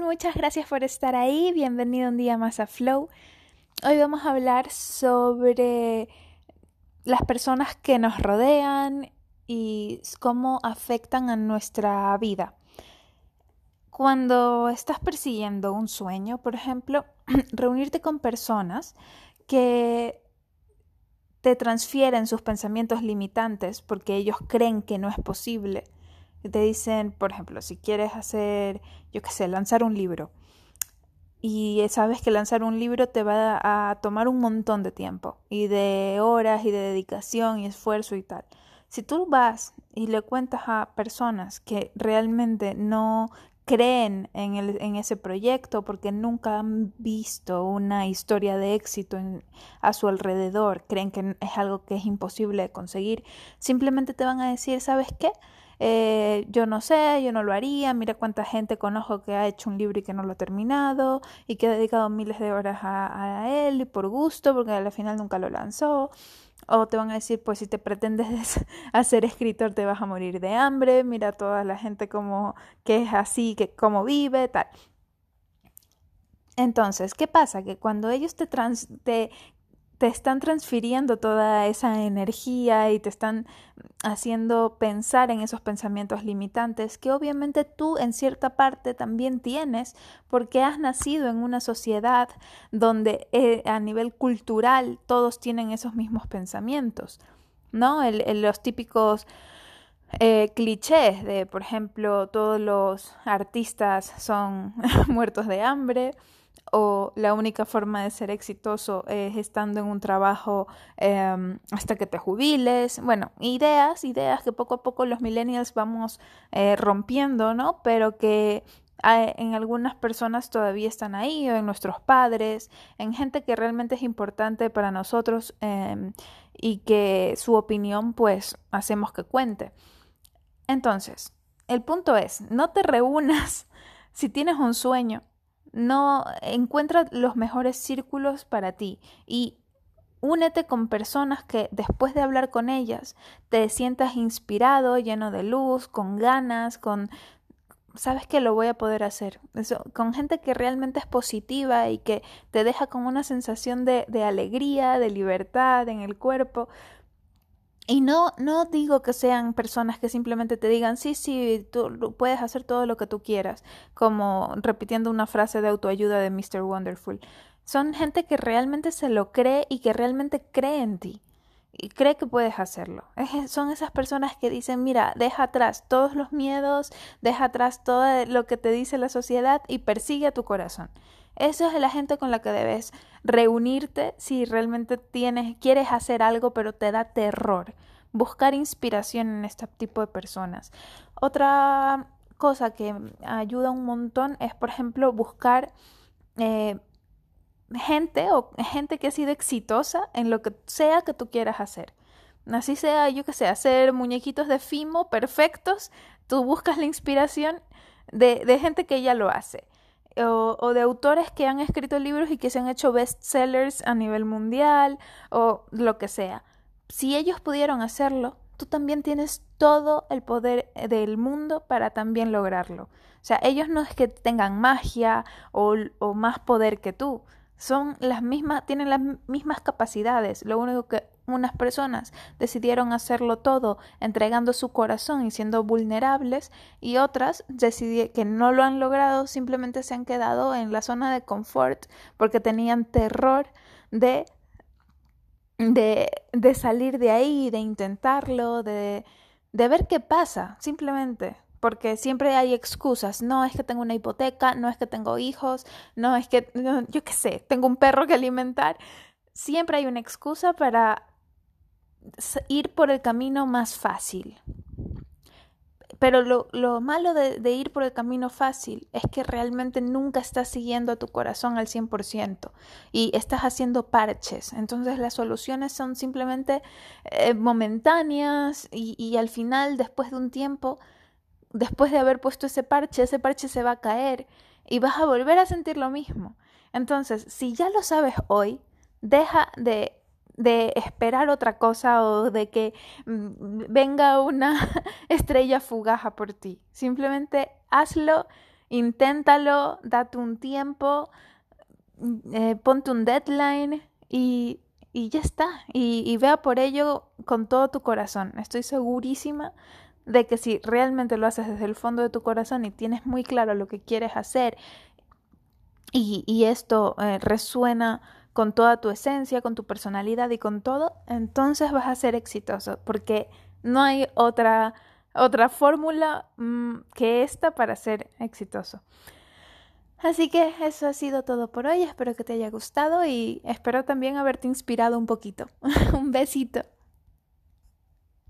Muchas gracias por estar ahí. Bienvenido un día más a Flow. Hoy vamos a hablar sobre las personas que nos rodean y cómo afectan a nuestra vida. Cuando estás persiguiendo un sueño, por ejemplo, reunirte con personas que te transfieren sus pensamientos limitantes porque ellos creen que no es posible te dicen, por ejemplo, si quieres hacer, yo qué sé, lanzar un libro y sabes que lanzar un libro te va a tomar un montón de tiempo y de horas y de dedicación y esfuerzo y tal. Si tú vas y le cuentas a personas que realmente no creen en, el, en ese proyecto porque nunca han visto una historia de éxito a su alrededor, creen que es algo que es imposible de conseguir, simplemente te van a decir, ¿sabes qué? Eh, yo no sé, yo no lo haría, mira cuánta gente conozco que ha hecho un libro y que no lo ha terminado y que ha dedicado miles de horas a, a él por gusto porque al final nunca lo lanzó. O te van a decir, pues si te pretendes hacer escritor te vas a morir de hambre, mira toda la gente como que es así, que cómo vive, tal. Entonces, ¿qué pasa? Que cuando ellos te, trans te te están transfiriendo toda esa energía y te están haciendo pensar en esos pensamientos limitantes que obviamente tú en cierta parte también tienes porque has nacido en una sociedad donde eh, a nivel cultural todos tienen esos mismos pensamientos, ¿no? los típicos eh, clichés de, por ejemplo, todos los artistas son muertos de hambre, o la única forma de ser exitoso es estando en un trabajo em, hasta que te jubiles. Bueno, ideas, ideas que poco a poco los millennials vamos eh, rompiendo, ¿no? Pero que en algunas personas todavía están ahí, o en nuestros padres, en gente que realmente es importante para nosotros em, y que su opinión pues hacemos que cuente. Entonces, el punto es, no te reúnas si tienes un sueño no encuentra los mejores círculos para ti y únete con personas que después de hablar con ellas te sientas inspirado, lleno de luz, con ganas, con sabes que lo voy a poder hacer. Eso, con gente que realmente es positiva y que te deja con una sensación de, de alegría, de libertad en el cuerpo. Y no, no digo que sean personas que simplemente te digan, sí, sí, tú puedes hacer todo lo que tú quieras, como repitiendo una frase de autoayuda de Mr. Wonderful. Son gente que realmente se lo cree y que realmente cree en ti y cree que puedes hacerlo. son esas personas que dicen, mira, deja atrás todos los miedos, deja atrás todo lo que te dice la sociedad y persigue a tu corazón. Esa es la gente con la que debes reunirte si realmente tienes, quieres hacer algo pero te da terror. Buscar inspiración en este tipo de personas. Otra cosa que ayuda un montón es, por ejemplo, buscar eh, gente o gente que ha sido exitosa en lo que sea que tú quieras hacer. Así sea, yo que sé, hacer muñequitos de Fimo perfectos, tú buscas la inspiración de, de gente que ya lo hace o, de autores que han escrito libros y que se han hecho bestsellers a nivel mundial o lo que sea. Si ellos pudieron hacerlo, tú también tienes todo el poder del mundo para también lograrlo. O sea, ellos no es que tengan magia o, o más poder que tú, son las mismas, tienen las mismas capacidades. Lo único que unas personas decidieron hacerlo todo entregando su corazón y siendo vulnerables y otras que no lo han logrado simplemente se han quedado en la zona de confort porque tenían terror de de, de salir de ahí, de intentarlo, de, de ver qué pasa, simplemente porque siempre hay excusas. No es que tengo una hipoteca, no es que tengo hijos, no es que, yo qué sé, tengo un perro que alimentar. Siempre hay una excusa para ir por el camino más fácil. Pero lo, lo malo de, de, ir por el camino fácil es que realmente nunca estás siguiendo a tu corazón al 100% y estás haciendo parches. Entonces las soluciones son simplemente eh, momentáneas y, y al final, después de un tiempo, después de haber puesto ese parche, ese parche se va a caer y vas a volver a sentir lo mismo. Entonces, si ya lo sabes hoy, deja de de esperar otra cosa o de que mm, venga una estrella fugaja por ti. Simplemente hazlo inténtalo, date un tiempo, eh, ponte un deadline y, y ya está. Y vea por ello con todo tu corazón. Estoy segurísima de que si realmente lo haces desde el fondo de tu corazón y tienes muy claro lo que quieres hacer y, y esto eh, resuena con toda tu esencia, con tu personalidad y con todo, entonces vas a ser exitoso porque no hay otra otra fórmula mm, que esta para ser exitoso. Así que eso ha sido todo por hoy, espero que te haya gustado y espero también haberte inspirado un poquito. un besito.